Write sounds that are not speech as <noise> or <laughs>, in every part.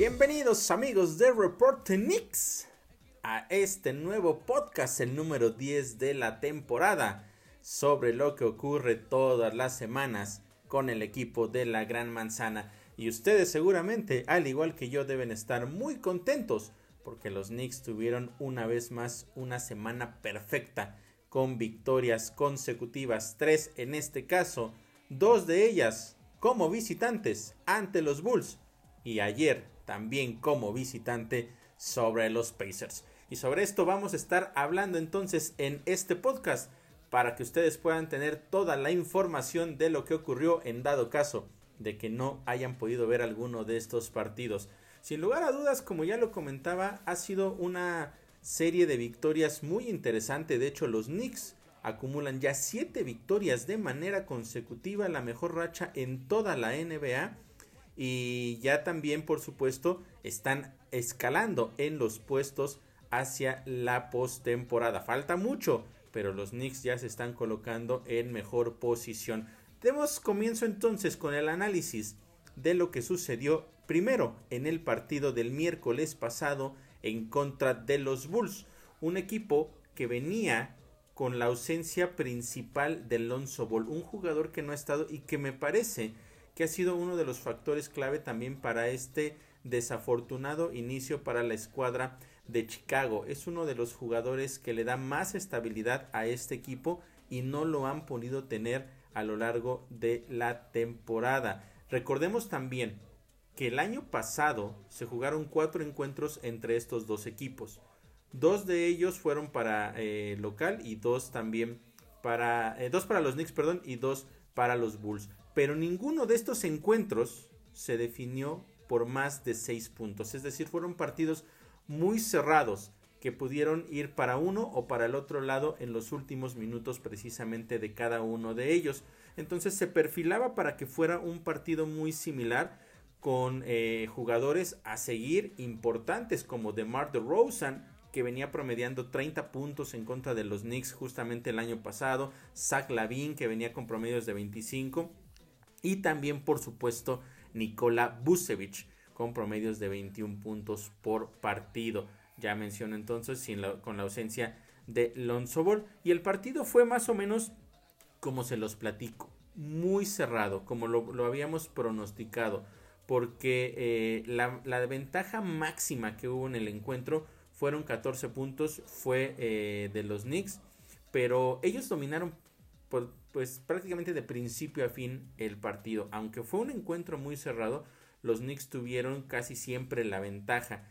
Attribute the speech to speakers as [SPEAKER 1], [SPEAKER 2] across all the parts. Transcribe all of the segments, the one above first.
[SPEAKER 1] Bienvenidos amigos de Report Knicks a este nuevo podcast, el número 10 de la temporada, sobre lo que ocurre todas las semanas con el equipo de la Gran Manzana. Y ustedes seguramente, al igual que yo, deben estar muy contentos porque los Knicks tuvieron una vez más una semana perfecta con victorias consecutivas, tres en este caso, dos de ellas como visitantes ante los Bulls y ayer también como visitante sobre los Pacers. Y sobre esto vamos a estar hablando entonces en este podcast para que ustedes puedan tener toda la información de lo que ocurrió en dado caso de que no hayan podido ver alguno de estos partidos. Sin lugar a dudas, como ya lo comentaba, ha sido una serie de victorias muy interesante. De hecho, los Knicks acumulan ya 7 victorias de manera consecutiva, la mejor racha en toda la NBA. Y ya también, por supuesto, están escalando en los puestos hacia la postemporada. Falta mucho, pero los Knicks ya se están colocando en mejor posición. Demos comienzo entonces con el análisis de lo que sucedió primero en el partido del miércoles pasado en contra de los Bulls, un equipo que venía con la ausencia principal de Lonzo Ball, un jugador que no ha estado y que me parece que ha sido uno de los factores clave también para este desafortunado inicio para la escuadra de Chicago. Es uno de los jugadores que le da más estabilidad a este equipo y no lo han podido tener a lo largo de la temporada. Recordemos también que el año pasado se jugaron cuatro encuentros entre estos dos equipos. Dos de ellos fueron para eh, local y dos también para... Eh, dos para los Knicks, perdón, y dos para los Bulls. Pero ninguno de estos encuentros se definió por más de seis puntos. Es decir, fueron partidos muy cerrados que pudieron ir para uno o para el otro lado en los últimos minutos precisamente de cada uno de ellos. Entonces se perfilaba para que fuera un partido muy similar con eh, jugadores a seguir importantes como DeMar DeRozan que venía promediando 30 puntos en contra de los Knicks justamente el año pasado, Zach Lavin que venía con promedios de 25 y también por supuesto Nikola Vucevic con promedios de 21 puntos por partido. Ya menciono entonces sin con la ausencia de Lonzo Ball y el partido fue más o menos como se los platico, muy cerrado, como lo, habíamos pronosticado, porque eh, la, la ventaja máxima que hubo en el encuentro fueron 14 puntos, fue eh, de los Knicks, pero ellos dominaron pues prácticamente de principio a fin el partido. Aunque fue un encuentro muy cerrado, los Knicks tuvieron casi siempre la ventaja.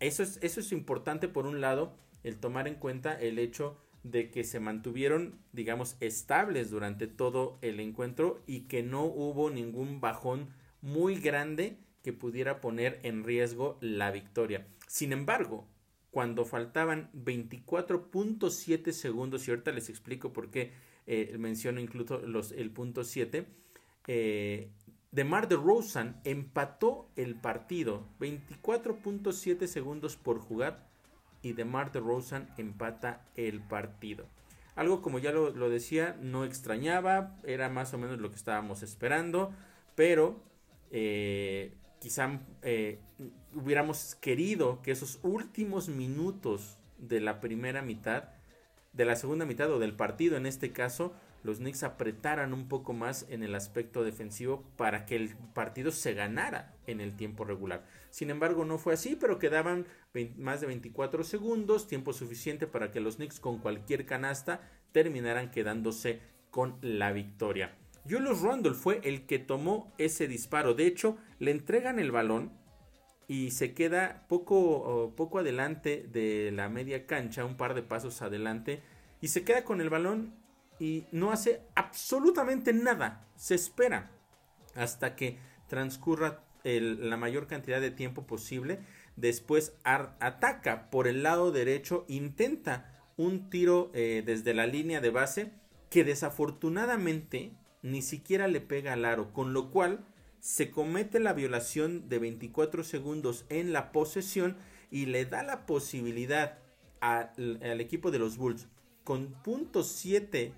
[SPEAKER 1] Eso es, eso es importante por un lado, el tomar en cuenta el hecho de que se mantuvieron, digamos, estables durante todo el encuentro y que no hubo ningún bajón muy grande que pudiera poner en riesgo la victoria. Sin embargo, cuando faltaban 24.7 segundos, y ahorita les explico por qué eh, menciono incluso los, el punto 7, eh, DeMar DeRozan empató el partido 24.7 segundos por jugar y DeMar DeRozan empata el partido. Algo como ya lo, lo, decía, no extrañaba, era más o menos lo que estábamos esperando, pero eh, quizá eh, hubiéramos querido que esos últimos minutos de la primera mitad, de la segunda mitad o del partido en este caso, los Knicks apretaran un poco más en el aspecto defensivo para que el partido se ganara en el tiempo regular. Sin embargo, no fue así, pero quedaban más de 24 segundos, tiempo suficiente para que los Knicks con cualquier canasta terminaran quedándose con la victoria. Julius Randle fue el que tomó ese disparo. De hecho, le entregan el balón y se queda poco, poco adelante de la media cancha, un par de pasos adelante, y se queda con el balón y no hace absolutamente nada. Se espera hasta que transcurra la mayor cantidad de tiempo posible. Después ataca por el lado derecho, intenta un tiro eh, desde la línea de base que desafortunadamente ni siquiera le pega al aro, con lo cual se comete la violación de 24 segundos en la posesión y le da la posibilidad al equipo de los Bulls con .7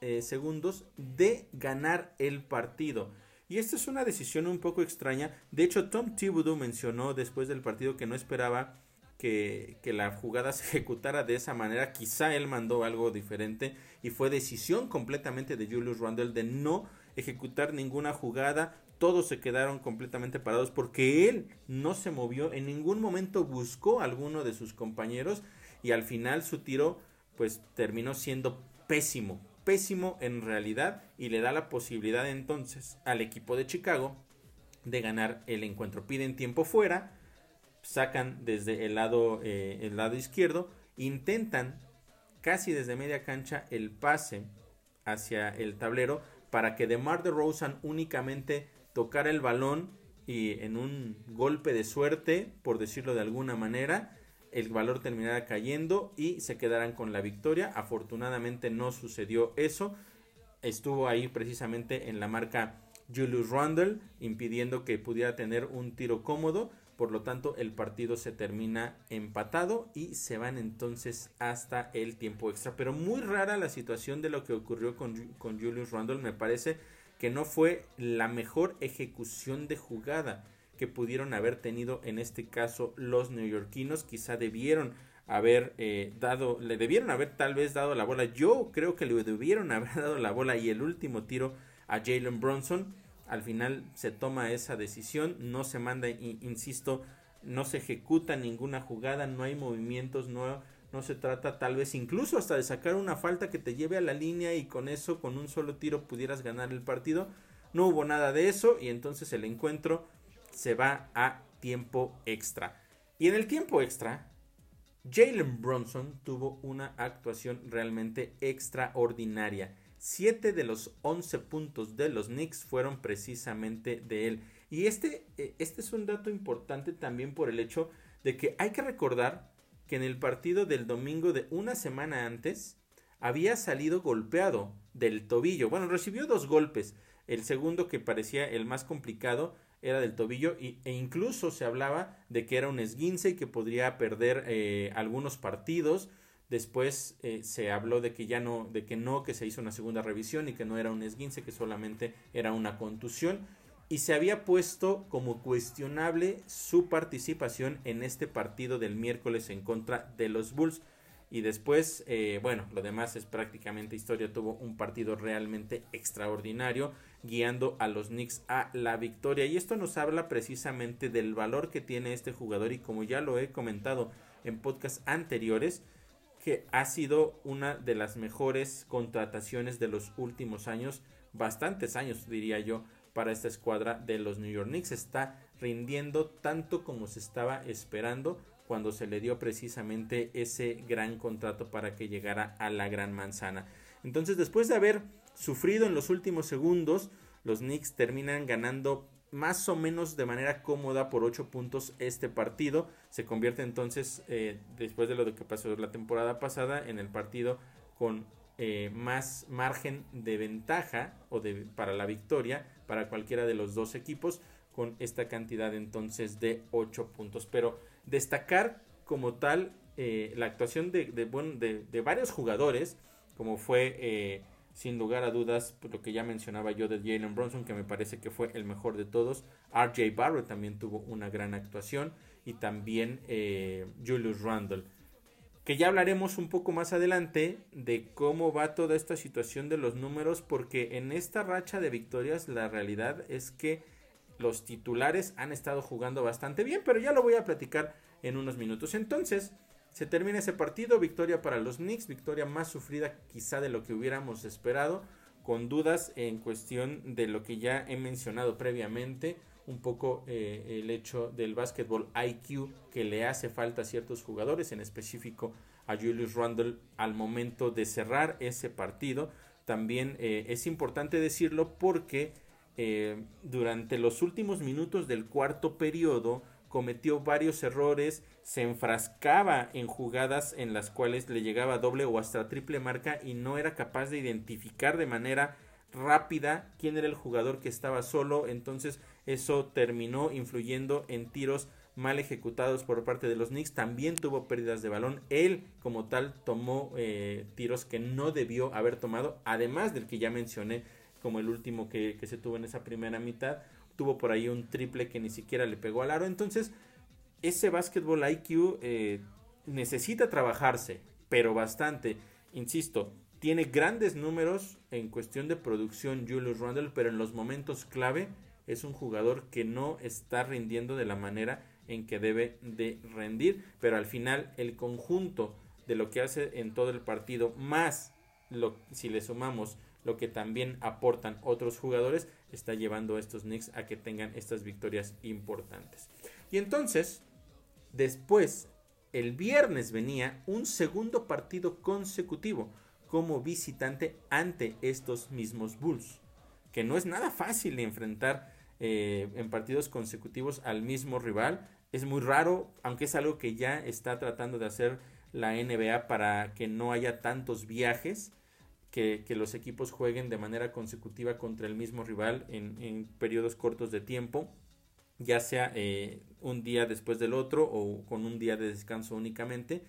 [SPEAKER 1] eh, segundos de ganar el partido. Y esta es una decisión un poco extraña. De hecho, Tom Thibodeau mencionó después del partido que no esperaba que, que, la jugada <laughs> se ejecutara de esa manera. Quizá él mandó algo diferente y fue decisión completamente de Julius Randle de no ejecutar ninguna jugada. Todos se quedaron completamente parados porque él no se movió, en ningún momento buscó a alguno de sus compañeros y al final su tiro pues terminó siendo pésimo, pésimo en realidad y le da la posibilidad entonces al equipo de Chicago de ganar el encuentro. Piden tiempo fuera, sacan desde el lado, eh, el lado izquierdo, intentan casi desde media cancha el pase hacia el tablero para que DeMar DeRozan únicamente tocara el balón y en un golpe de suerte, por decirlo de alguna manera, el valor terminara cayendo y se quedaran con la victoria. Afortunadamente no sucedió eso. Estuvo ahí precisamente en la marca Julius Randle, impidiendo que pudiera tener un tiro cómodo. Por lo tanto, el partido se termina empatado y se van entonces hasta el tiempo extra. Pero muy rara la situación de lo que ocurrió con, con Julius Randle. Me parece que no fue la mejor ejecución de jugada que pudieron haber tenido en este caso los neoyorquinos. Quizá debieron haber eh, dado, le debieron haber tal vez dado la bola. Yo creo que le debieron <laughs> haber dado la bola y el último tiro a Jalen Bronson al final se toma esa decisión, no se manda, insisto, no se ejecuta ninguna jugada, no hay movimientos, no, no se trata tal vez incluso hasta de sacar una falta que te lleve a la línea y con eso, con un solo tiro pudieras ganar el partido. No hubo nada de eso y entonces el encuentro se va a tiempo extra. Y en el tiempo extra, Jalen Bronson tuvo una actuación realmente extraordinaria. 7 de los 11 puntos de los Knicks fueron precisamente de él. Y este, eh, este es un dato importante también por el hecho de que hay que recordar que en el partido del domingo de una semana antes había salido golpeado del tobillo. Bueno, recibió dos golpes. El segundo que parecía el más complicado era del tobillo y, e incluso se hablaba de que era un esguince y que podría perder eh, algunos partidos. Después eh, se habló de que ya no, de que no, que se hizo una segunda revisión y que no era un esguince, que solamente era una contusión. Y se había puesto como cuestionable su participación en este partido del miércoles en contra de los Bulls. Y después, eh, bueno, lo demás es prácticamente historia. Tuvo un partido realmente extraordinario, guiando a los Knicks a la victoria. Y esto nos habla precisamente del valor que tiene este jugador. Y como ya lo he comentado en podcasts anteriores, que ha sido una de las mejores contrataciones de los últimos años, bastantes años diría yo, para esta escuadra de los New York Knicks. Está rindiendo tanto como se estaba esperando cuando se le dio precisamente ese gran contrato para que llegara a la gran manzana. Entonces, después de haber sufrido en los últimos segundos, los Knicks terminan ganando más o menos de manera cómoda por 8 puntos este partido. Se convierte entonces, eh, después de lo que pasó la temporada pasada, en el partido con eh, más margen de ventaja o de, para la victoria para cualquiera de los dos equipos con esta cantidad entonces de 8 puntos. Pero destacar como tal eh, la actuación de, de, de, varios jugadores, como fue sin lugar a dudas, pues, lo que ya mencionaba yo de Jalen Bronson, que me parece que fue el mejor de todos. RJ Barrett también tuvo una gran actuación. Y también eh, Julius Randle. Que ya hablaremos un poco más adelante de cómo va toda esta situación de los números. Porque en esta racha de victorias la realidad es que los titulares han estado jugando bastante bien. Pero ya lo voy a platicar en unos minutos. Entonces, se termina ese partido, victoria para los Knicks, victoria más sufrida quizá de lo que hubiéramos esperado, con dudas en cuestión de lo que ya he mencionado previamente, un poco eh, el hecho del básquetbol IQ que le hace falta a ciertos jugadores, en específico a Julius Randle al momento de cerrar ese partido. También eh, es importante decirlo porque eh, durante los últimos minutos del cuarto periodo cometió varios errores, se enfrascaba en jugadas en las cuales le llegaba doble o hasta triple marca y no era capaz de identificar de manera rápida quién era el jugador que estaba solo, entonces eso terminó influyendo en tiros mal ejecutados por parte de los Knicks, también tuvo pérdidas de balón, él como tal tomó eh, tiros que no debió haber tomado, además del que ya mencioné como el último que, que se tuvo en esa primera mitad. Tuvo por ahí un triple que ni siquiera le pegó al aro. Entonces, ese básquetbol IQ eh, necesita trabajarse, pero bastante. Insisto, tiene grandes números en cuestión de producción Julius Randle, pero en los momentos clave es un jugador que no está rindiendo de la manera en que debe de rendir, pero al final el conjunto de lo que hace en todo el partido, más lo, si le sumamos lo que también aportan otros jugadores, está llevando a estos Knicks a que tengan estas victorias importantes. Y entonces, después, el viernes venía un segundo partido consecutivo como visitante ante estos mismos Bulls, que no es nada fácil enfrentar eh, en partidos consecutivos al mismo rival. Es muy raro, aunque es algo que ya está tratando de hacer la NBA para que no haya tantos viajes, que, los equipos jueguen de manera consecutiva contra el mismo rival en, periodos cortos de tiempo, ya sea eh, un día después del otro o con un día de descanso únicamente.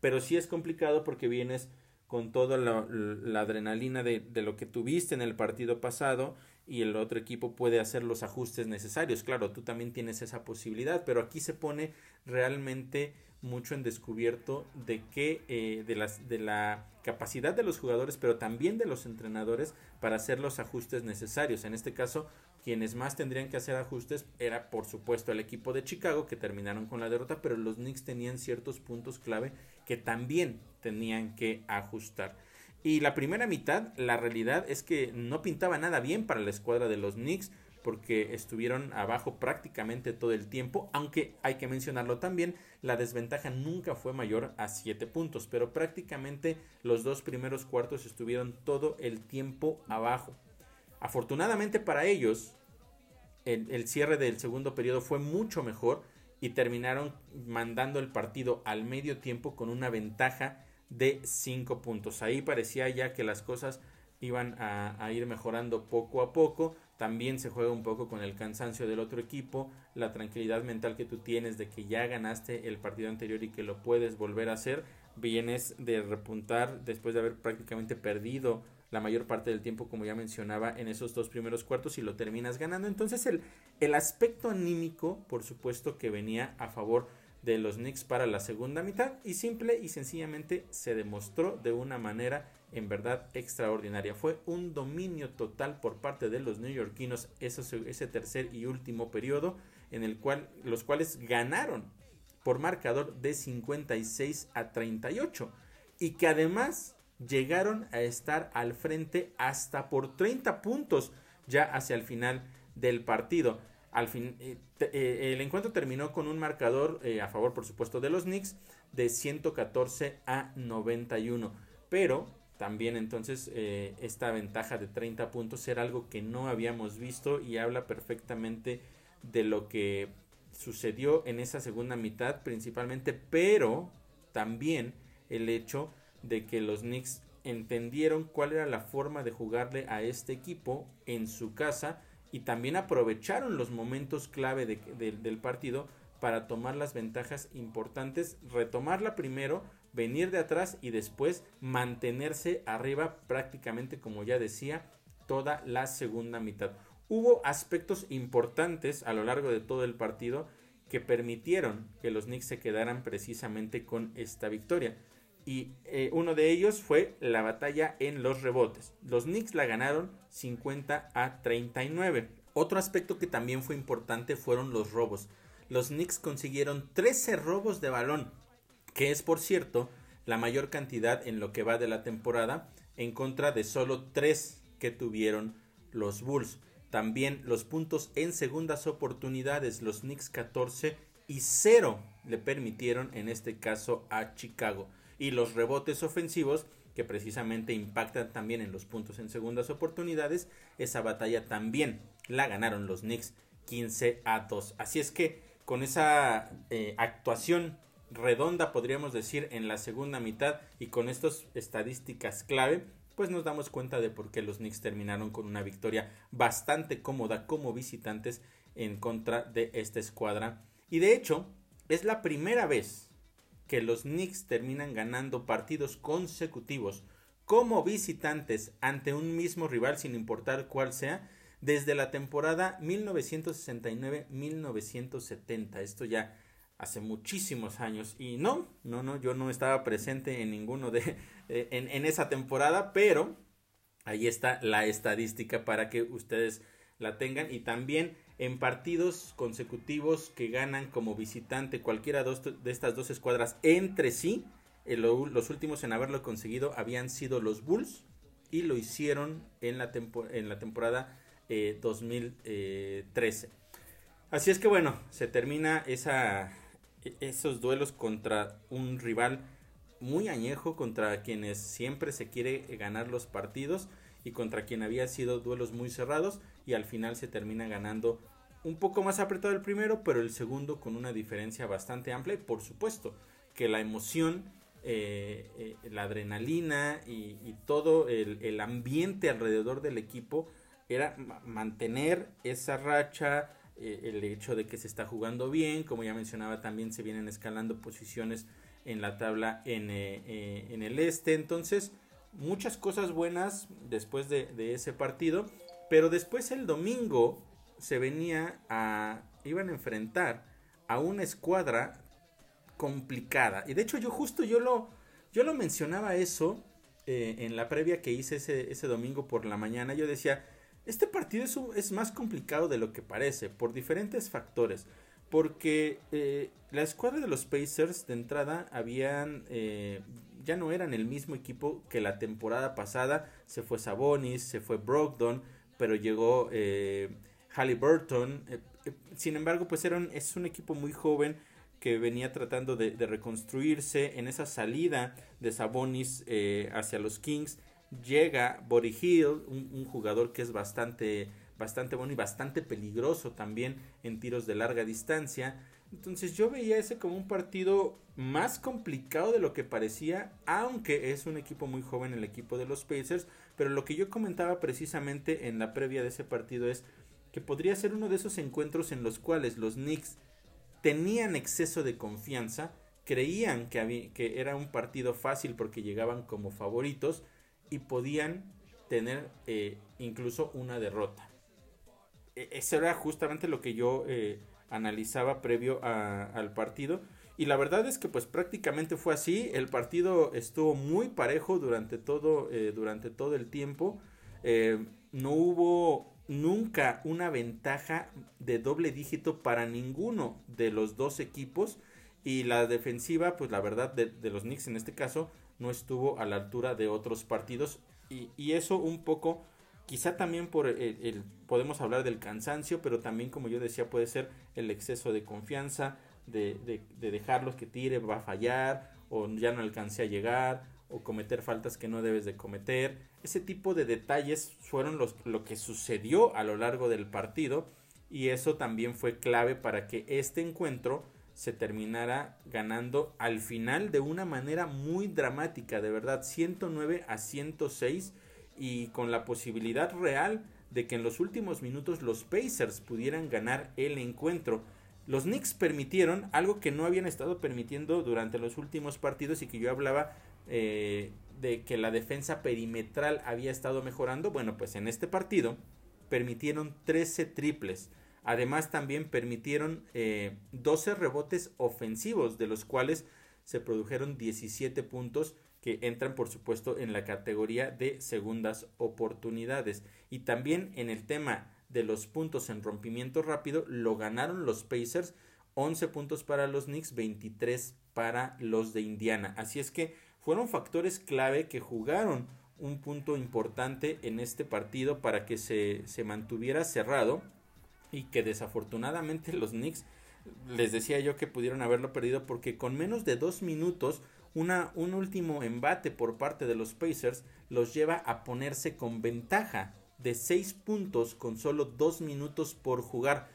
[SPEAKER 1] Pero sí es complicado porque vienes con toda la, adrenalina de, de, lo que tuviste en el partido pasado y el otro equipo puede hacer los ajustes necesarios. Claro, tú también tienes esa posibilidad, pero aquí se pone realmente mucho en descubierto de que eh, de, las, de la capacidad de los jugadores, pero también de los entrenadores para hacer los ajustes necesarios. En este caso, quienes más tendrían que hacer ajustes era por supuesto el equipo de Chicago que terminaron con la derrota, pero los Knicks tenían ciertos puntos clave que también tenían que ajustar. Y la primera mitad, la realidad es que no pintaba nada bien para la escuadra de los Knicks porque estuvieron abajo prácticamente todo el tiempo, aunque hay que mencionarlo también, la desventaja nunca fue mayor a 7 puntos, pero prácticamente los dos primeros cuartos estuvieron todo el tiempo abajo. Afortunadamente para ellos, el, el cierre del segundo periodo fue mucho mejor y terminaron mandando el partido al medio tiempo con una ventaja de 5 puntos. Ahí parecía ya que las cosas iban a, ir mejorando poco a poco. También se juega un poco con el cansancio del otro equipo, la tranquilidad mental que tú tienes de que ya ganaste el partido anterior y que lo puedes volver a hacer. Vienes de repuntar después de haber prácticamente perdido la mayor parte del tiempo, como ya mencionaba, en esos dos primeros cuartos y lo terminas ganando. Entonces el, el aspecto anímico, por supuesto, que venía a favor de los Knicks para la segunda mitad y simple y sencillamente se demostró de una manera en verdad extraordinaria. Fue un dominio total por parte de los neoyorquinos ese, ese tercer y último periodo en el cual los cuales ganaron por marcador de 56 a 38 y que además llegaron a estar al frente hasta por 30 puntos ya hacia el final del partido. Al fin, eh, eh, el encuentro terminó con un marcador eh, a favor, por supuesto, de los Knicks de 114 a 91. Pero también entonces esta ventaja de 30 puntos era algo que no habíamos visto y habla perfectamente de lo que sucedió en esa segunda mitad principalmente, pero también el hecho de que los Knicks entendieron cuál era la forma de jugarle a este equipo en su casa y también aprovecharon los momentos clave del partido para tomar las ventajas importantes, retomarla primero, venir de atrás y después mantenerse arriba prácticamente como ya decía toda la segunda mitad. Hubo aspectos importantes a lo largo de todo el partido que permitieron que los Knicks se quedaran precisamente con esta victoria. Y eh, uno de ellos fue la batalla en los rebotes. Los Knicks la ganaron 50 a 39. Otro aspecto que también fue importante fueron los robos. Los Knicks consiguieron 13 robos de balón, que es por cierto la mayor cantidad en lo que va de la temporada, en contra de solo 3 que tuvieron los Bulls. También los puntos en segundas oportunidades, los Knicks 14 y 0 le permitieron en este caso a Chicago y los rebotes ofensivos que precisamente impactan también en los puntos en segundas oportunidades, esa batalla también la ganaron los Knicks 15 a 2. Así es que con esa eh, actuación redonda, podríamos decir, en la segunda mitad y con estas estadísticas clave, pues nos damos cuenta de por qué los Knicks terminaron con una victoria bastante cómoda como visitantes en contra de esta escuadra. Y de hecho, es la primera vez que los Knicks terminan ganando partidos consecutivos como visitantes ante un mismo rival sin importar cuál sea desde la temporada 1969-1970. Esto ya hace muchísimos años y no, no, no, yo no estaba presente en ninguno de en, en esa temporada, pero ahí está la estadística para que ustedes la tengan y también en partidos consecutivos que ganan como visitante cualquiera de estas dos escuadras entre sí. Eh, los últimos en haberlo conseguido habían sido los Bulls y lo hicieron en la, en la temporada 2013. Eh, Así es que bueno, se termina e, esos duelos contra un rival muy añejo, contra quienes siempre se quiere ganar los partidos y contra quien había sido duelos muy cerrados y al final se termina ganando un poco más apretado el primero, pero el segundo con una diferencia bastante amplia y por supuesto que la emoción, eh, eh, la adrenalina y, todo el, ambiente alrededor del equipo era mantener esa racha, eh, el hecho de que se está jugando bien, como ya mencionaba también se vienen escalando posiciones en la tabla en, en el este, entonces muchas cosas buenas después de, ese partido, pero después el domingo se venía a, iban a enfrentar a una escuadra complicada. Y de hecho yo justo yo lo, yo lo mencionaba eso eh, en la previa que hice ese, ese, domingo por la mañana. Yo decía, este partido es, más complicado de lo que parece por diferentes factores. Porque eh, la escuadra de los Pacers de entrada habían eh, ya no eran el mismo equipo que la temporada pasada. Se fue Sabonis, se fue Brogdon, pero llegó eh, Halliburton. Eh, eh, sin embargo, pues eran, es un equipo muy joven que venía tratando de, reconstruirse en esa salida de Sabonis eh, hacia los Kings. Llega Body Hill, un, jugador que es bastante, bastante bueno y bastante peligroso también en tiros de larga distancia. Entonces yo veía ese como un partido más complicado de lo que parecía, aunque es un equipo muy joven el equipo de los Pacers, pero lo que yo comentaba precisamente en la previa de ese partido es que podría ser uno de esos encuentros en los cuales los Knicks tenían exceso de confianza, creían que, que era un partido fácil porque llegaban como favoritos y podían tener eh, incluso una derrota. E, eso era justamente lo que yo... Eh, analizaba previo al partido. Y la verdad es que pues prácticamente fue así. El partido estuvo muy parejo durante todo, eh, durante todo el tiempo. Eh, no hubo nunca una ventaja de doble dígito para ninguno de los dos equipos. Y la defensiva, pues la verdad de, los Knicks en este caso, no estuvo a la altura de otros partidos. Y, y eso un poco Quizá también por el, podemos hablar del cansancio, pero también como yo decía puede ser el exceso de confianza, de, de, de dejarlos que tire, va a fallar, o ya no alcancé a llegar, o cometer faltas que no debes de cometer. Ese tipo de detalles fueron los, lo que sucedió a lo largo del partido y eso también fue clave para que este encuentro se terminara ganando al final de una manera muy dramática, de verdad, 109 a 106 y con la posibilidad real de que en los últimos minutos los Pacers pudieran ganar el encuentro. Los Knicks permitieron algo que no habían estado permitiendo durante los últimos partidos y que yo hablaba eh, de que la defensa perimetral había estado mejorando. Bueno, pues en este partido permitieron 13 triples. Además también permitieron 12 eh, rebotes ofensivos, de los cuales se produjeron 17 puntos que entran por supuesto en la categoría de segundas oportunidades. Y también en el tema de los puntos en rompimiento rápido lo ganaron los Pacers, 11 puntos para los Knicks, 23 para los de Indiana. Así es que fueron factores clave que jugaron un punto importante en este partido para que se, se mantuviera cerrado y que desafortunadamente los Knicks les decía yo que pudieron haberlo perdido porque con menos de dos minutos una, un último embate por parte de los Pacers los lleva a ponerse con ventaja de 6 puntos con solo 2 minutos por jugar.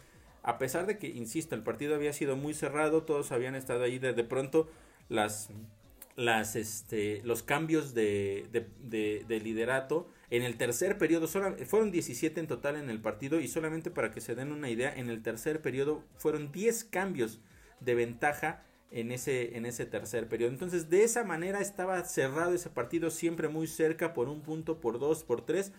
[SPEAKER 1] A pesar de que, insisto, el partido había sido muy cerrado, todos habían estado ahí de, pronto las, las, este, los cambios de, de, de, liderato. En el tercer periodo, fueron 17 en total en el partido y solamente para que se den una idea, en el tercer periodo fueron 10 cambios de ventaja en ese, en ese tercer periodo. Entonces, de esa manera estaba cerrado ese partido, siempre muy cerca, por un punto, por dos, por tres.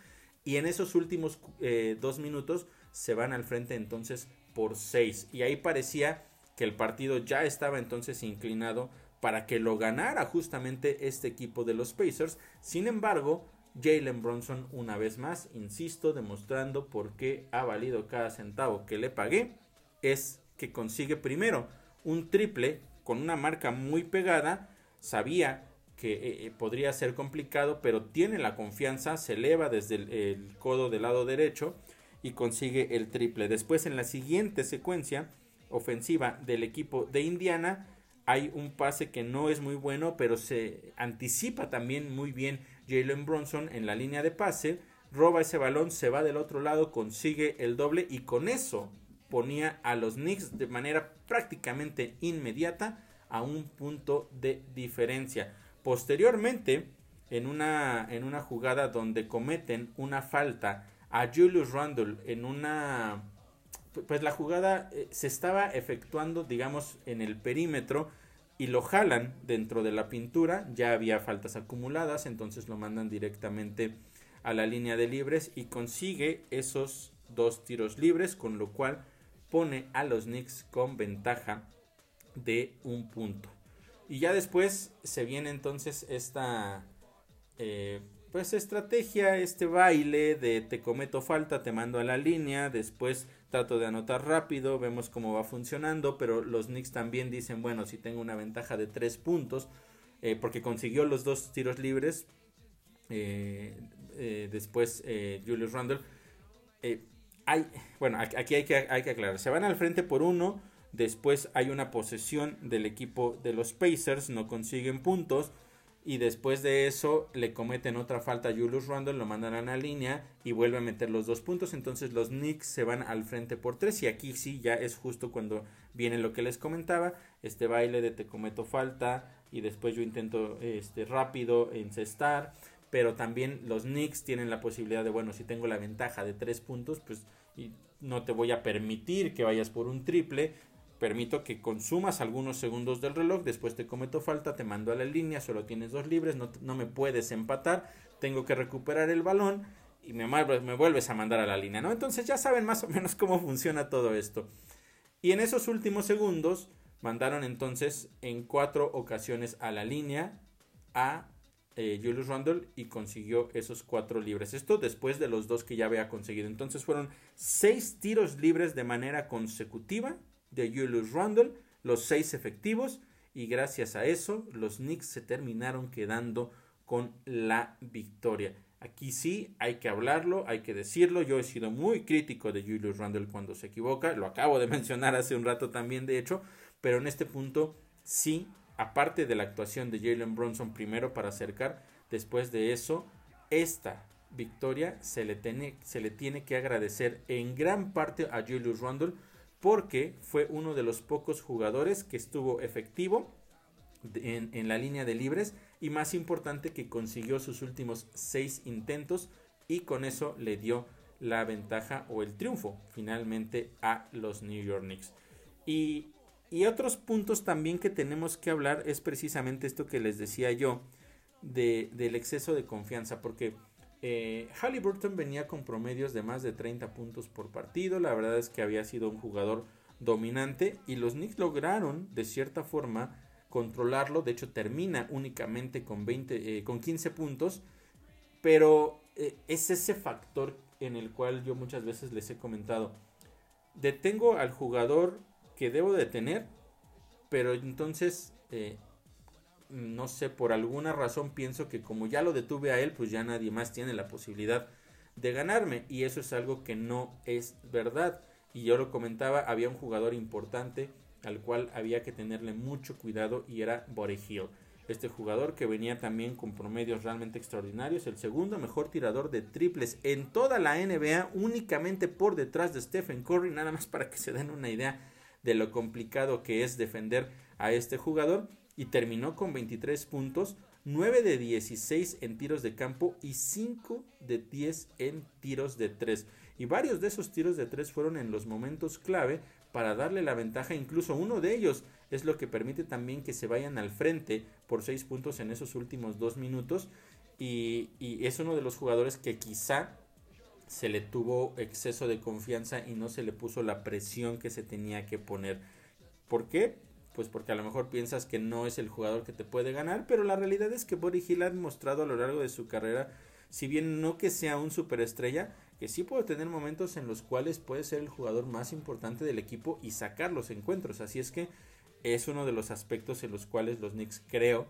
[SPEAKER 1] Y en esos últimos eh, dos minutos se van al frente entonces por seis. Y ahí parecía que el partido ya estaba entonces inclinado para que lo ganara justamente este equipo de los Pacers. Sin embargo, Jalen Bronson una vez más, insisto, demostrando por qué ha valido cada centavo que le pagué, es que consigue primero un triple con una marca muy pegada, sabía que eh, eh, podría ser complicado, pero tiene la confianza, se eleva desde el, codo del lado derecho y consigue el triple. Después en la siguiente secuencia ofensiva del equipo de Indiana hay un pase que no es muy bueno, pero se anticipa también muy bien Jalen Bronson en la línea de pase, roba ese balón, se va del otro lado, consigue el doble y con eso ponía a los Knicks de manera prácticamente inmediata a un punto de diferencia. Posteriormente, en una, en una jugada donde cometen una falta a Julius Randle en una... Pues la jugada eh, se estaba efectuando, digamos, en el perímetro y lo jalan dentro de la pintura. Ya había faltas acumuladas, entonces lo mandan directamente a la línea de libres y consigue esos dos tiros libres, con lo cual pone a los Knicks con ventaja de un punto. Y ya después se viene entonces esta eh, pues estrategia, este baile de te cometo falta, te mando a la línea, después trato de anotar rápido, vemos cómo va funcionando, pero los Knicks también dicen, bueno, si tengo una ventaja de tres puntos, eh, porque consiguió los dos tiros libres, eh, después Julius Randle, bueno, aquí hay que, hay que aclarar, se van al frente por uno, después hay una posesión del equipo de los Pacers, no consiguen puntos, y después de eso le cometen otra falta a Julius Randle, lo mandan a la línea y vuelve a meter los dos puntos, entonces los Knicks se van al frente por tres y aquí sí ya es justo cuando viene lo que les comentaba, este baile de te cometo falta y después yo intento este rápido encestar, pero también los Knicks tienen la posibilidad de, bueno, si tengo la ventaja de tres puntos, pues no te voy a permitir que vayas por un triple, permito que consumas algunos segundos del reloj, después te cometo falta, te mando a la línea, solo tienes dos libres, no, no me puedes empatar, tengo que recuperar el balón y me, me vuelves a mandar a la línea, ¿no? Entonces ya saben más o menos cómo funciona todo esto. Y en esos últimos segundos mandaron entonces en cuatro ocasiones a la línea a eh, Julius Randle y consiguió esos cuatro libres. Esto después de los dos que ya había conseguido. Entonces fueron seis tiros libres de manera consecutiva de Julius Randle, los seis efectivos. Y gracias a eso, los Knicks se terminaron quedando con la victoria. Aquí sí hay que hablarlo, hay que decirlo. Yo he sido muy crítico de Julius Randle cuando se equivoca. Lo acabo de <laughs> mencionar hace un rato también, de hecho. Pero en este punto sí aparte de la actuación de Jalen Bronson primero para acercar, después de eso, esta victoria se le, tiene, se le tiene que agradecer en gran parte a Julius Randle porque fue uno de los pocos jugadores que estuvo efectivo en, la línea de libres y más importante que consiguió sus últimos seis intentos y con eso le dio la ventaja o el triunfo finalmente a los New York Knicks. Y otros puntos también que tenemos que hablar es precisamente esto que les decía yo, de, del exceso de confianza, porque eh, Halliburton venía con promedios de más de 30 puntos por partido, la verdad es que había sido un jugador dominante y los Knicks lograron de cierta forma controlarlo, de hecho termina únicamente con, 20, eh, con 15 puntos, pero eh, es ese factor en el cual yo muchas veces les he comentado, detengo al jugador que debo de tener, pero entonces, eh, no sé, por alguna razón pienso que como ya lo detuve a él, pues ya nadie más tiene la posibilidad de ganarme. Y eso es algo que no es verdad. Y yo lo comentaba, había un jugador importante al cual había que tenerle mucho cuidado y era Hill. Este jugador que venía también con promedios realmente extraordinarios, el segundo mejor tirador de triples en toda la NBA, únicamente por detrás de Stephen Curry, nada más para que se den una idea de lo complicado que es defender a este jugador y terminó con 23 puntos, 9 de 16 en tiros de campo y 5 de 10 en tiros de 3. Y varios de esos tiros de 3 fueron en los momentos clave para darle la ventaja, incluso uno de ellos es lo que permite también que se vayan al frente por 6 puntos en esos últimos 2 minutos. Y, y es uno de los jugadores que quizá se le tuvo exceso de confianza y no se le puso la presión que se tenía que poner. ¿Por qué? Pues porque a lo mejor piensas que no es el jugador que te puede ganar, pero la realidad es que Body Hill ha demostrado a lo largo de su carrera, si bien no que sea un superestrella, que sí puede tener momentos en los cuales puede ser el jugador más importante del equipo y sacar los encuentros. Así es que es uno de los aspectos en los cuales los Knicks creo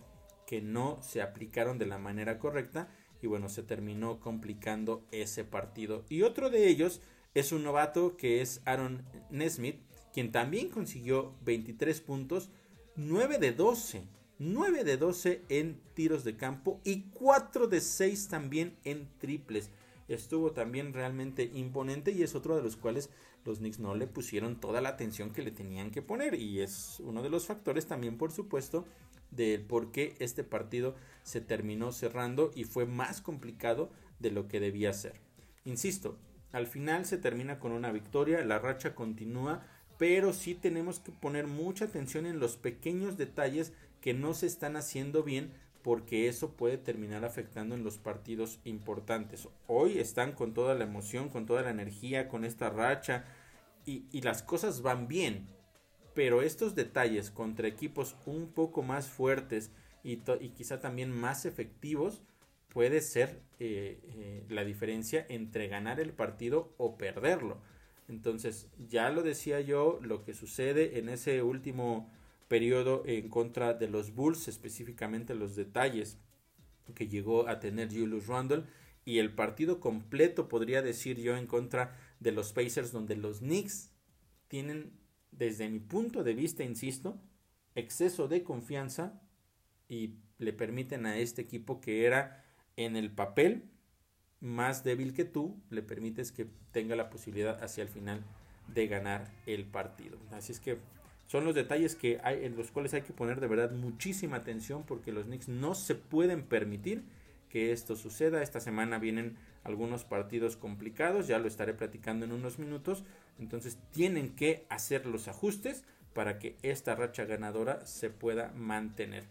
[SPEAKER 1] que no se aplicaron de la manera correcta y bueno, se terminó complicando ese partido. Y otro de ellos es un novato que es Aaron Nesmith, quien también consiguió 23 puntos, 9 de 12, 9 de 12 en tiros de campo y 4 de 6 también en triples. Estuvo también realmente imponente y es otro de los cuales los Knicks no le pusieron toda la atención que le tenían que poner y es uno de los factores también por supuesto del por qué este partido se terminó cerrando y fue más complicado de lo que debía ser. Insisto, al final se termina con una victoria, la racha continúa, pero sí tenemos que poner mucha atención en los pequeños detalles que no se están haciendo bien porque eso puede terminar afectando en los partidos importantes. Hoy están con toda la emoción, con toda la energía, con esta racha y, las cosas van bien, pero estos detalles contra equipos un poco más fuertes y, quizá también más efectivos puede ser eh, eh, la diferencia entre ganar el partido o perderlo. Entonces, ya lo decía yo, lo que sucede en ese último periodo en contra de los Bulls, específicamente los detalles que llegó a tener Julius Randle y el partido completo, podría decir yo, en contra de los Pacers, donde los Knicks tienen desde mi punto de vista, insisto, exceso de confianza y le permiten a este equipo que era en el papel más débil que tú, le permites que tenga la posibilidad hacia el final de ganar el partido. Así es que son los detalles que hay, en los cuales hay que poner de verdad muchísima atención porque los Knicks no se pueden permitir que esto suceda. Esta semana vienen algunos partidos complicados, ya lo estaré platicando en unos minutos, entonces tienen que hacer los ajustes para que esta racha ganadora se pueda mantener.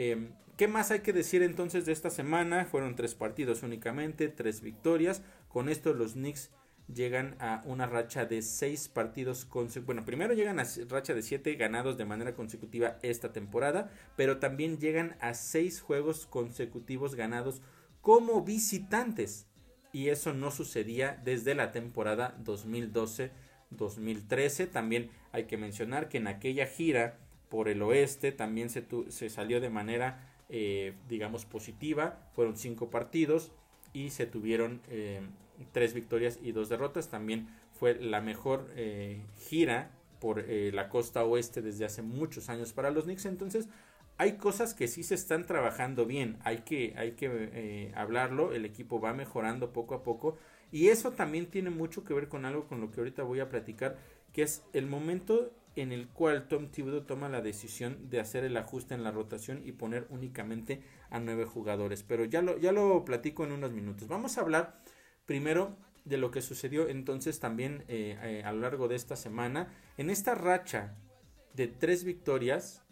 [SPEAKER 1] Em, ¿Qué más hay que decir entonces de esta semana? Fueron tres partidos únicamente, tres victorias. Con esto los Knicks llegan a una racha de seis partidos consecutivos. Bueno, primero llegan a racha de siete ganados de manera consecutiva esta temporada, pero también llegan a seis juegos consecutivos ganados como visitantes y eso no sucedía desde la temporada 2012-2013. También hay que mencionar que en aquella gira por el oeste también se, se salió de manera, eh, digamos, positiva. Fueron cinco partidos y se tuvieron eh, tres victorias y dos derrotas. También fue la mejor eh, gira por la costa oeste desde hace muchos años para los Knicks. Entonces, hay cosas que sí se están trabajando bien, hay que, hay que eh, hablarlo, el equipo va mejorando poco a poco y eso también tiene mucho que ver con algo con lo que ahorita voy a platicar, que es el momento en el cual Tom Thibodeau toma la decisión de hacer el ajuste en la rotación y poner únicamente a nueve jugadores, pero ya lo, ya lo platico en unos minutos. Vamos a hablar primero de lo que sucedió entonces también eh, eh, a lo largo de esta semana en esta racha de tres victorias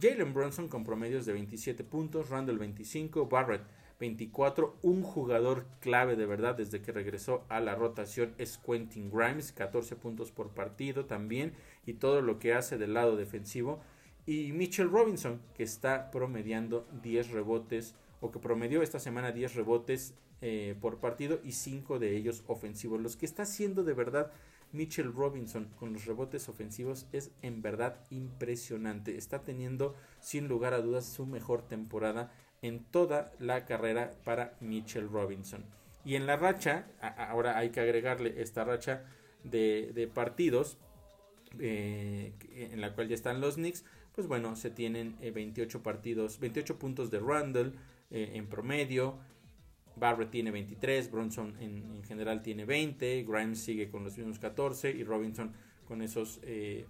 [SPEAKER 1] Jalen Brunson con promedios de 27 puntos, Randall 25, Barrett 24. Un jugador clave de verdad desde que regresó a la rotación es Quentin Grimes, 14 puntos por partido también y todo lo que hace del lado defensivo. Y Mitchell Robinson que está promediando 10 rebotes o que promedió esta semana 10 rebotes eh, por partido y 5 de ellos ofensivos. Los que está haciendo de verdad Mitchell Robinson con los rebotes ofensivos es en verdad impresionante. Está teniendo sin lugar a dudas su mejor temporada en toda la carrera para Mitchell Robinson. Y en la racha, ahora hay que agregarle esta racha de, partidos eh, en la cual ya están los Knicks, pues bueno, se tienen 28 eh, partidos, 28 puntos de Randall eh, en promedio, Barrett tiene 23, Bronson en, general tiene 20, Grimes sigue con los mismos 14 y Robinson con esos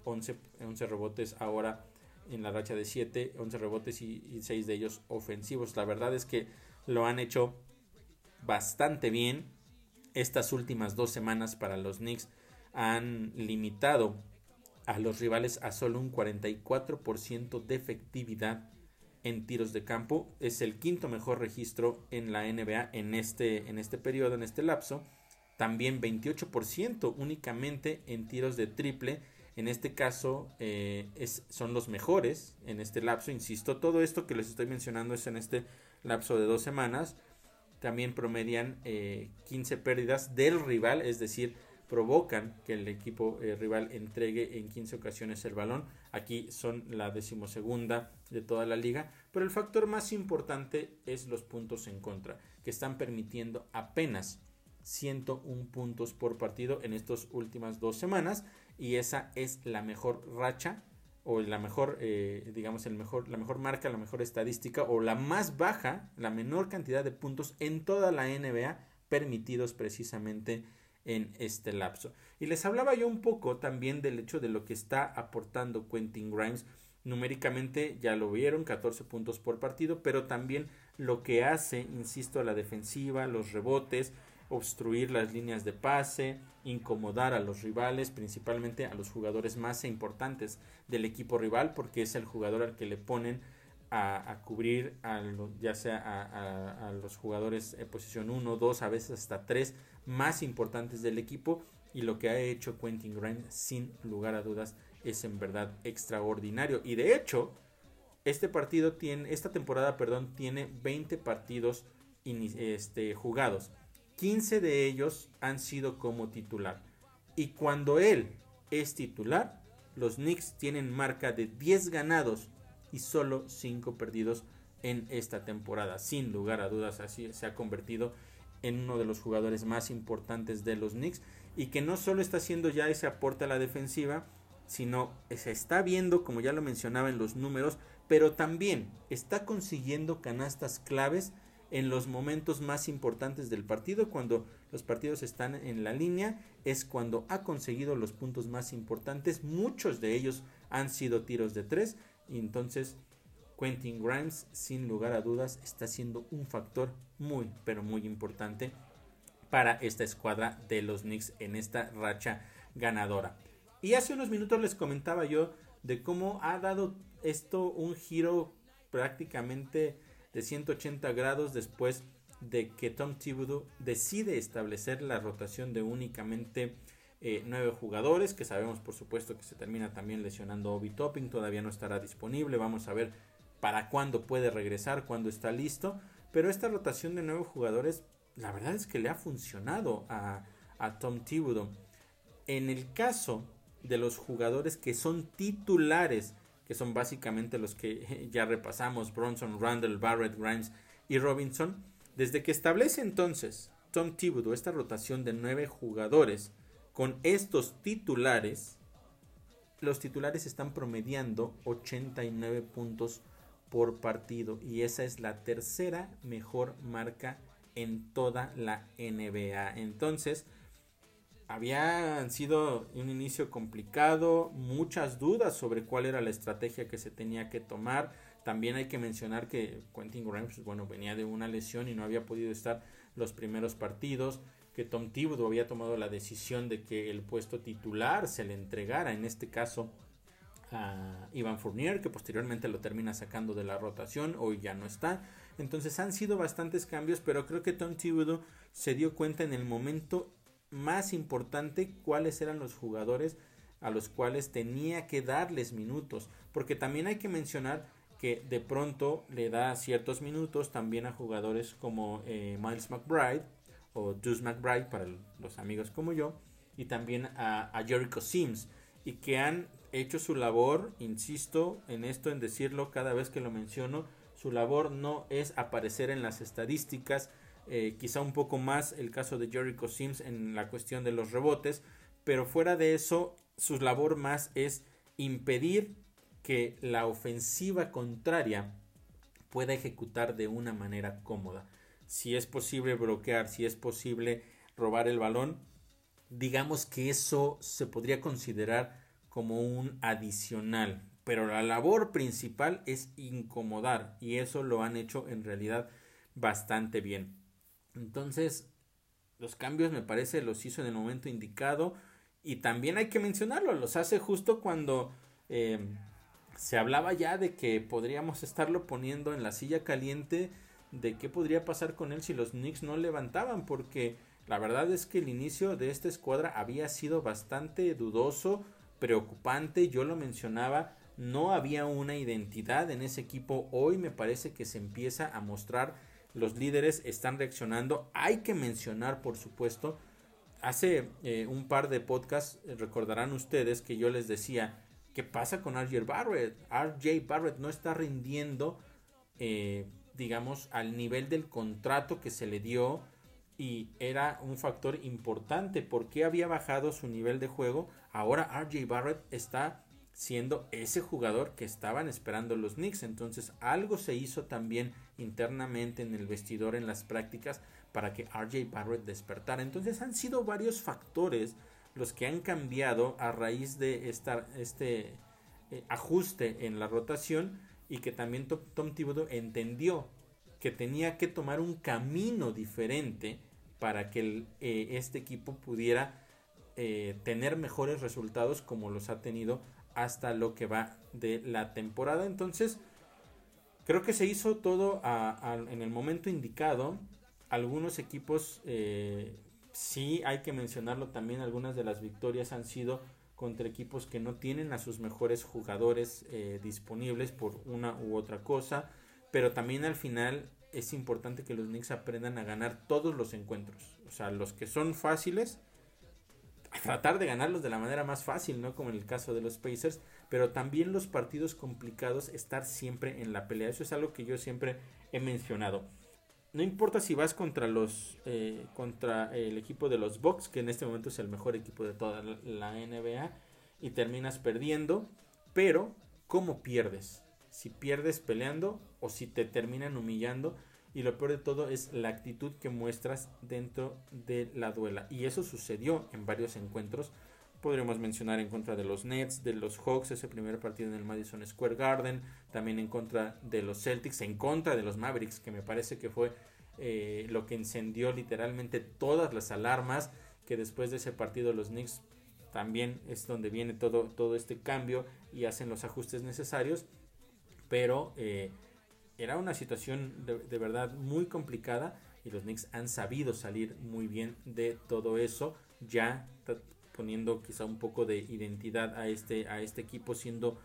[SPEAKER 1] 11, eh, 11 rebotes ahora en la racha de 7, 11 rebotes y, y 6 de ellos ofensivos. La verdad es que lo han hecho bastante bien. Estas últimas dos semanas para los Knicks han limitado a los rivales a solo un 44% de efectividad en tiros de campo. Es el quinto mejor registro en la NBA en este, en este periodo, en este lapso. También 28% únicamente en tiros de triple. En este caso eh, es, son los mejores en este lapso. Insisto, todo esto que les estoy mencionando es en este lapso de dos semanas. También promedian 15 eh, pérdidas del rival, es decir, provocan que el equipo eh, rival entregue en 15 ocasiones el balón. Aquí son la decimosegunda de toda la liga. Pero el factor más importante es los puntos en contra, que están permitiendo apenas 101 puntos por partido en estas últimas dos semanas. Y esa es la mejor racha o la mejor, eh, digamos, el mejor, la mejor marca, la mejor estadística o la más baja, la menor cantidad de puntos en toda la NBA permitidos precisamente en este lapso. Y les hablaba yo un poco también del hecho de lo que está aportando Quentin Grimes. Numéricamente ya lo vieron, 14 puntos por partido, pero también lo que hace, insisto, a la defensiva, los rebotes, obstruir las líneas de pase, incomodar a los rivales, principalmente a los jugadores más importantes del equipo rival, porque es el jugador al que le ponen a, cubrir, a, ya sea a, los jugadores en posición 1, 2, a veces hasta 3 más importantes del equipo. Y lo que ha hecho Quentin Grimes sin lugar a dudas es en verdad extraordinario. Y de hecho este partido tiene esta temporada perdón tiene 20 partidos este, jugados. 15 de ellos han sido como titular. Y cuando él es titular los Knicks tienen marca de 10 ganados y solo 5 perdidos en esta temporada. Sin lugar a dudas así se ha convertido en uno de los jugadores más importantes de los Knicks y que no solo está haciendo ya ese aporte a la defensiva, sino se está viendo, como ya lo mencionaba en los números, pero también está consiguiendo canastas claves en los momentos más importantes del partido, cuando los partidos están en la línea, es cuando ha conseguido los puntos más importantes, muchos de ellos han sido tiros de tres, y entonces Quentin Grimes, sin lugar a dudas, está siendo un factor muy, pero muy importante para esta escuadra de los Knicks en esta racha ganadora. Y hace unos minutos les comentaba yo de cómo ha dado esto un giro prácticamente de 180 grados después de que Tom Thibodeau decide establecer la rotación de únicamente eh, nueve jugadores, que sabemos por supuesto que se termina también lesionando Obi Topping, todavía no estará disponible, vamos a ver para cuándo puede regresar, cuándo está listo. Pero esta rotación de nuevos jugadores, la verdad es que le ha funcionado a, Tom Thibodeau. En el caso de los jugadores que son titulares, que son básicamente los que <laughs> ya repasamos, Bronson, Randall, Barrett, Grimes y Robinson, desde que establece entonces Tom Thibodeau esta rotación de nueve jugadores con estos titulares, los titulares están promediando 89 puntos por partido y esa es la tercera mejor marca en toda la NBA. Entonces, había sido un inicio complicado, muchas dudas sobre cuál era la estrategia que se tenía que tomar. También hay que mencionar que Quentin Grimes, pues, bueno, venía de una lesión y no había podido estar los primeros partidos, que Tom Thibodeau había tomado la decisión de que el puesto titular se le entregara, en este caso a Ivan Fournier, que posteriormente lo termina sacando de la rotación, hoy ya no está. Entonces han sido bastantes cambios, pero creo que Tom Thibodeau se dio cuenta en el momento más importante cuáles eran los jugadores a los cuales tenía que darles minutos, porque también hay que mencionar que de pronto le da ciertos minutos también a jugadores como eh, Miles McBride o Deuce McBride para los amigos como yo, y también a, a Jericho Sims, y que han hecho su labor, insisto en esto, en decirlo cada vez que lo menciono, su labor no es aparecer en las estadísticas, eh, quizá un poco más el caso de Jericho Sims en la cuestión de los rebotes, pero fuera de eso, su labor más es impedir que la ofensiva contraria pueda ejecutar de una manera cómoda. Si es posible bloquear, si es posible robar el balón, digamos que eso se podría considerar como un adicional, pero la labor principal es incomodar y eso lo han hecho en realidad bastante bien. Entonces, los cambios me parece los hizo en el momento indicado Y también hay que mencionarlo, los hace justo cuando eh, se hablaba ya de que podríamos estarlo poniendo en la silla caliente de qué podría pasar con él si los Knicks no levantaban, porque la verdad es que el inicio de esta escuadra había sido bastante dudoso, preocupante, yo lo mencionaba, no había una identidad en ese equipo, hoy me parece que se empieza a mostrar, los líderes están reaccionando, hay que mencionar por supuesto, hace eh, un par de podcasts eh, recordarán ustedes que yo les decía, ¿qué pasa con RJ Barrett? RJ Barrett no está rindiendo, eh, digamos, al nivel del contrato que se le dio y era un factor importante porque había bajado su nivel de juego. Ahora RJ Barrett está siendo ese jugador que estaban esperando los Knicks. Entonces algo se hizo también internamente en el vestidor en las prácticas para que RJ Barrett despertara. Entonces han sido varios factores los que han cambiado a raíz de este eh, ajuste en la rotación y que también Tom, Thibodeau entendió que tenía que tomar un camino diferente para que eh, este equipo pudiera eh, tener mejores resultados como los ha tenido hasta lo que va de la temporada. Entonces, creo que se hizo todo en el momento indicado. Algunos equipos, eh, sí hay que mencionarlo también, algunas de las victorias han sido contra equipos que no tienen a sus mejores jugadores eh, disponibles por una u otra cosa. Pero también al final es importante que los Knicks aprendan a ganar todos los encuentros. O sea, los que son fáciles tratar de ganarlos de la manera más fácil, ¿no? Como en el caso de los Pacers, pero también los partidos complicados, estar siempre en la pelea. Eso es algo que yo siempre he mencionado. No importa si vas contra los eh, contra el equipo de los Bucks, que en este momento es el mejor equipo de toda la NBA, y terminas perdiendo, pero ¿cómo pierdes? Si pierdes peleando o si te terminan humillando y lo peor de todo es la actitud que muestras dentro de la duela. Y eso sucedió en varios encuentros. Podríamos mencionar en contra de los Nets, de los Hawks, ese primer partido en el Madison Square Garden, también en contra de los Celtics, en contra de los Mavericks, que me parece que fue eh, lo que encendió literalmente todas las alarmas, que después de ese partido los Knicks también es donde viene todo, todo este cambio y hacen los ajustes necesarios, pero... Eh, era una situación de, verdad muy complicada y los Knicks han sabido salir muy bien de todo eso, ya poniendo quizá un poco de identidad a este, a este equipo, siendo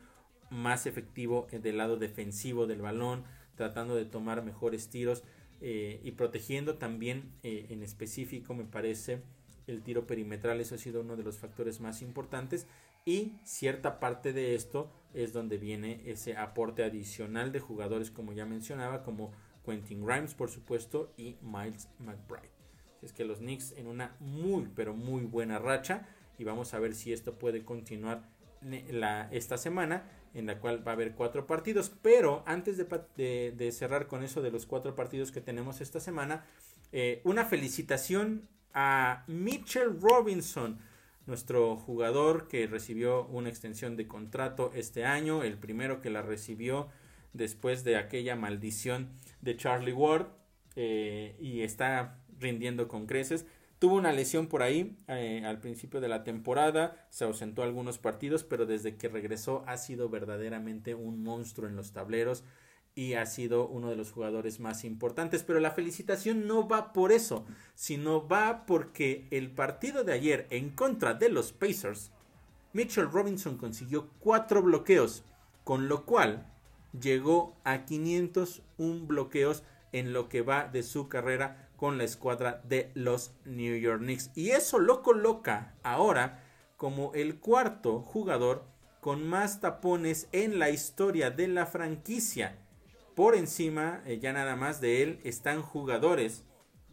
[SPEAKER 1] más efectivo del lado defensivo del balón, tratando de tomar mejores tiros eh, y protegiendo también eh, en específico, me parece, el tiro perimetral, eso ha sido uno de los factores más importantes. Y cierta parte de esto es donde viene ese aporte adicional de jugadores como ya mencionaba, como Quentin Grimes por supuesto y Miles McBride. Es que los Knicks en una muy pero muy buena racha y vamos a ver si esto puede continuar la, esta semana en la cual va a haber cuatro partidos. Pero antes de, cerrar con eso de los cuatro partidos que tenemos esta semana, eh, una felicitación a Mitchell Robinson nuestro jugador que recibió una extensión de contrato este año, el primero que la recibió después de aquella maldición de Charlie Ward eh, y está rindiendo con creces. Tuvo una lesión por ahí eh, al principio de la temporada, se ausentó algunos partidos, pero desde que regresó ha sido verdaderamente un monstruo en los tableros y ha sido uno de los jugadores más importantes. Pero la felicitación no va por eso, sino va porque el partido de ayer en contra de los Pacers, Mitchell Robinson consiguió cuatro bloqueos, con lo cual llegó a 501 bloqueos en lo que va de su carrera con la escuadra de los New York Knicks. Y eso lo coloca ahora como el cuarto jugador con más tapones en la historia de la franquicia por encima, eh, ya nada más de él, están jugadores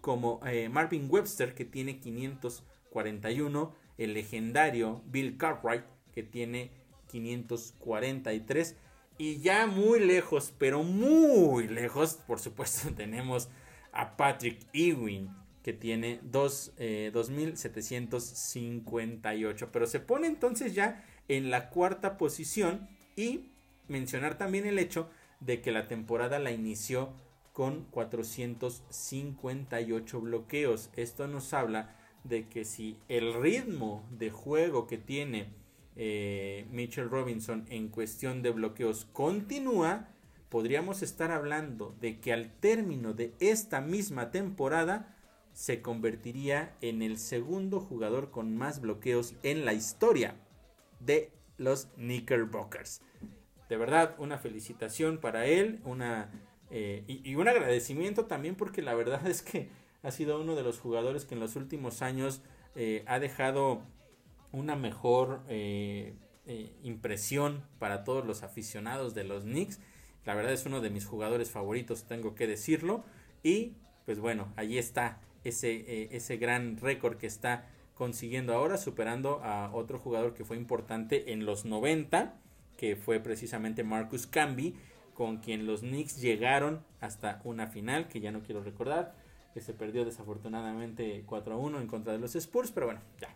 [SPEAKER 1] como eh, Marvin Webster, que tiene 541, el legendario Bill Cartwright, que tiene 543, y ya muy lejos, pero muy lejos, por supuesto, <laughs> tenemos a Patrick Ewing, que tiene 2758, eh, pero se pone entonces ya en la cuarta posición y mencionar también el hecho de que la temporada la inició con 458 bloqueos. Esto nos habla de que si el ritmo de juego que tiene eh, Mitchell Robinson en cuestión de bloqueos continúa, podríamos estar hablando de que al término de esta misma temporada se convertiría en el segundo jugador con más bloqueos en la historia de los Knickerbockers. De verdad, una felicitación para él, una, eh, y un agradecimiento también porque la verdad <laughs> es que ha sido uno de los jugadores que en los últimos años eh, ha dejado una mejor eh, impresión para todos los aficionados de los Knicks. La verdad es uno de mis jugadores favoritos, tengo que decirlo. Y pues bueno, ahí está ese, ese gran récord que está consiguiendo ahora, superando a otro jugador que fue importante en los 90, que fue precisamente Marcus Camby, con quien los Knicks llegaron hasta una final, que ya no quiero recordar, que se perdió desafortunadamente 4 a 1 en contra de los Spurs, pero bueno, ya.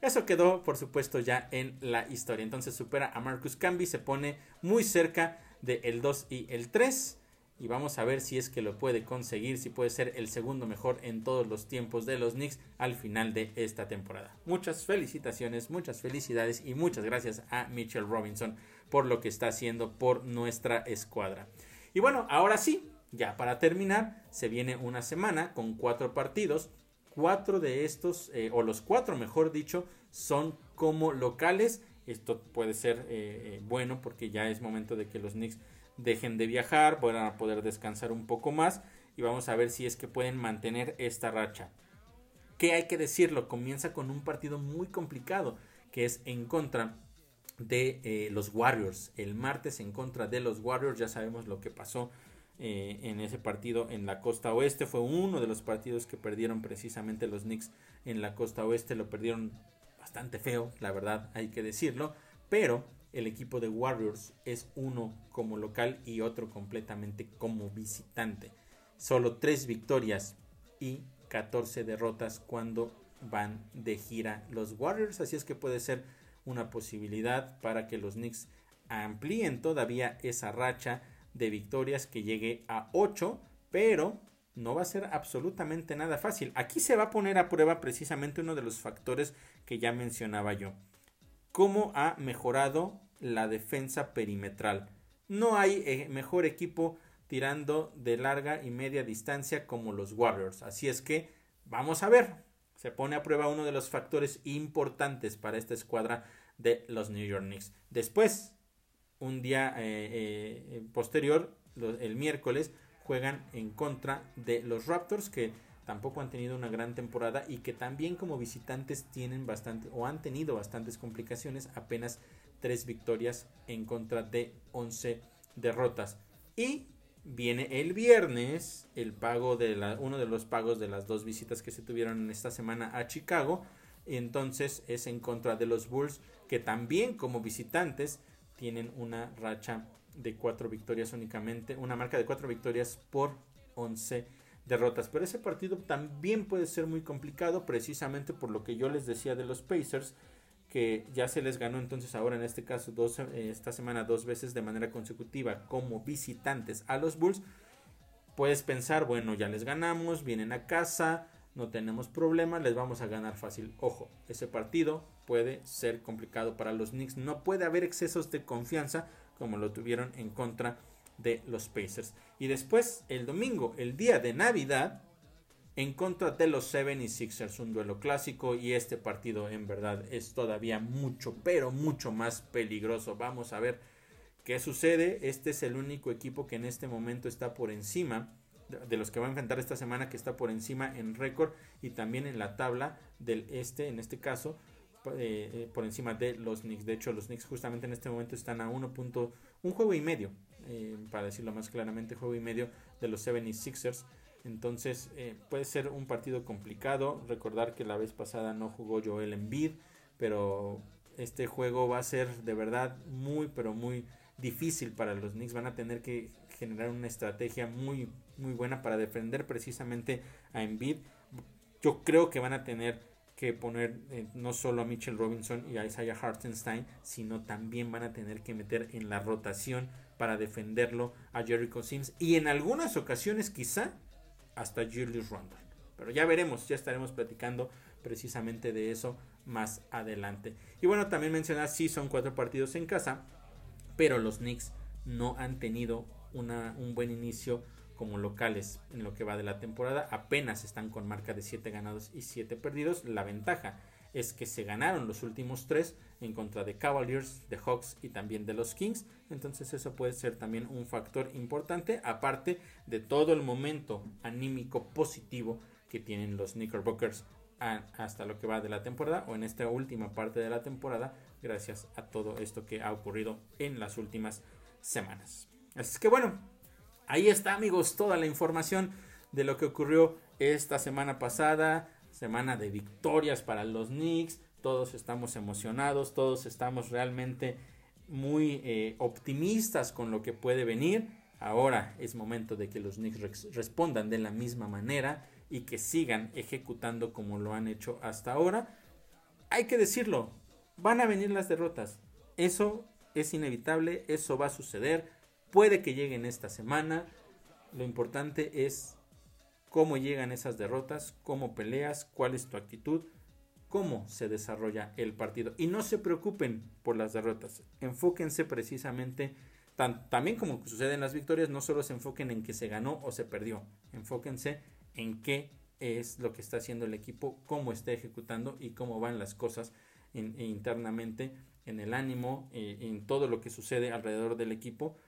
[SPEAKER 1] Eso quedó, por supuesto, ya en la historia. Entonces supera a Marcus Camby, se pone muy cerca del el 2 y el 3. Y vamos a ver si es que lo puede conseguir, si puede ser el segundo mejor en todos los tiempos de los Knicks al final de esta temporada. Muchas felicitaciones, muchas felicidades y muchas gracias a Mitchell Robinson por lo que está haciendo por nuestra escuadra. Y bueno, ahora sí, ya para terminar, se viene una semana con cuatro partidos. Cuatro de estos, eh, o los cuatro mejor dicho, son como locales. Esto puede ser eh, eh, bueno porque ya es momento de que los Knicks dejen de viajar, puedan a poder descansar un poco más y vamos a ver si es que pueden mantener esta racha. Que hay que decirlo, comienza con un partido muy complicado que es en contra de los Warriors. El martes en contra de los Warriors, ya sabemos lo que pasó eh, en ese partido en la costa oeste. Fue uno de los partidos que perdieron precisamente los Knicks en la costa oeste. Lo perdieron bastante feo, la verdad, hay que decirlo. Pero el equipo de Warriors es uno como local y otro completamente como visitante. Solo tres victorias y 14 derrotas cuando van de gira los Warriors. Así es que puede ser una posibilidad para que los Knicks amplíen todavía esa racha de victorias que llegue a 8, pero no va a ser absolutamente nada fácil. Aquí se va a poner a prueba precisamente uno de los factores que ya mencionaba yo. ¿Cómo ha mejorado la defensa perimetral? No hay eh, mejor equipo tirando de larga y media distancia como los Warriors. Así es que vamos a ver. Se pone a prueba uno de los factores importantes para esta escuadra de los New York Knicks. Después, un día eh, eh, posterior, el miércoles, juegan en contra de los Raptors que tampoco han tenido una gran temporada y que también como visitantes tienen bastante o han tenido bastantes complicaciones, apenas tres victorias en contra de 11 derrotas. Y viene el viernes el pago de la, uno de los pagos de las dos visitas que se tuvieron en esta semana a Chicago. Entonces es en contra de los Bulls que también como visitantes tienen una racha de cuatro victorias únicamente, una marca de cuatro victorias por 11 derrotas. Pero ese partido también puede ser muy complicado precisamente por lo que yo les decía de los Pacers, que ya se les ganó entonces ahora en este caso eh, esta semana dos veces de manera consecutiva como visitantes a los Bulls. Puedes pensar, bueno, ya les ganamos, vienen a casa, no tenemos problema, les vamos a ganar fácil. Ojo, ese partido puede ser complicado para los Knicks. No puede haber excesos de confianza como lo tuvieron en contra de los Pacers. Y después, el domingo, el día de Navidad, en contra de los 76ers, un duelo clásico y este partido en verdad es todavía mucho, pero mucho más peligroso. Vamos a ver qué sucede. Este es el único equipo que en este momento está por encima de los que va a enfrentar esta semana que está por encima en récord y también en la tabla del este en este caso eh, eh, por encima de los Knicks de hecho los Knicks justamente en este momento están a 1. un juego y medio eh, para decirlo más claramente juego y medio de los 76ers entonces puede ser un partido complicado. Recordar que la vez pasada no jugó Joel Embiid pero este juego va a ser de verdad muy pero muy difícil para los Knicks. Van a tener que generar una estrategia muy muy buena para defender precisamente a Embiid. Yo creo que van a tener que poner eh, no solo a Mitchell Robinson y a Isaiah Hartenstein, sino también van a tener que meter en la rotación para defenderlo a Jericho Sims y en algunas ocasiones quizá hasta Julius Randle. Pero ya veremos, ya estaremos platicando precisamente de eso más adelante. Y bueno, también mencionar, sí son cuatro partidos en casa, pero los Knicks no han tenido una, un buen inicio como locales en lo que va de la temporada. Apenas están con marca de 7 ganados y 7 perdidos. La ventaja es que se ganaron los últimos tres en contra de Cavaliers, de Hawks y también de los Kings. Entonces eso puede ser también un factor importante, aparte de todo el momento anímico positivo que tienen los Knickerbockers hasta lo que va de la temporada o en esta última parte de la temporada gracias a todo esto que ha ocurrido en las últimas semanas. Así que bueno, ahí está amigos toda la información de lo que ocurrió esta semana pasada, semana de victorias para los Knicks, todos estamos emocionados, todos estamos realmente muy eh, optimistas con lo que puede venir. Ahora es momento de que los Knicks respondan de la misma manera y que sigan ejecutando como lo han hecho hasta ahora. Hay que decirlo, van a venir las derrotas. Eso es inevitable, eso va a suceder. Puede que lleguen esta semana. Lo importante es cómo llegan esas derrotas, cómo peleas, cuál es tu actitud cómo se desarrolla el partido. Y no se preocupen por las derrotas, enfóquense precisamente, también como sucede en las victorias, no solo se enfoquen en que se ganó o se perdió, enfóquense en qué es lo que está haciendo el equipo, cómo está ejecutando y cómo van las cosas internamente en el ánimo, eh, en todo lo que sucede alrededor del equipo.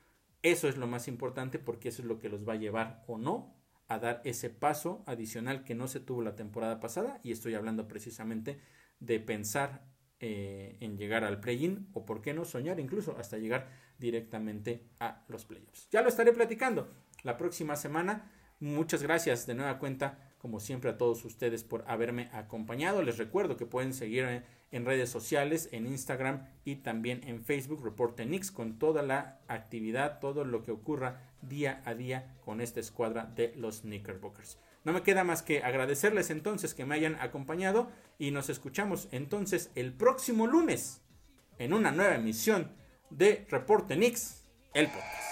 [SPEAKER 1] Eso es lo más importante porque eso es lo que los va a llevar o no a dar ese paso adicional que no se tuvo la temporada pasada y estoy hablando precisamente de pensar eh, en llegar al play-in o por qué no soñar incluso hasta llegar directamente a los playoffs. Ya lo estaré platicando la próxima semana. Muchas gracias de nueva cuenta como siempre a todos ustedes por haberme acompañado. Les recuerdo que pueden seguirme en redes sociales, en Instagram y también en Facebook, Reporte Nix, con toda la actividad, todo lo que ocurra día a día con esta escuadra de los Knickerbockers. No me queda más que agradecerles entonces que me hayan acompañado y nos escuchamos entonces el próximo lunes en una nueva emisión de Reporte Nix, el podcast.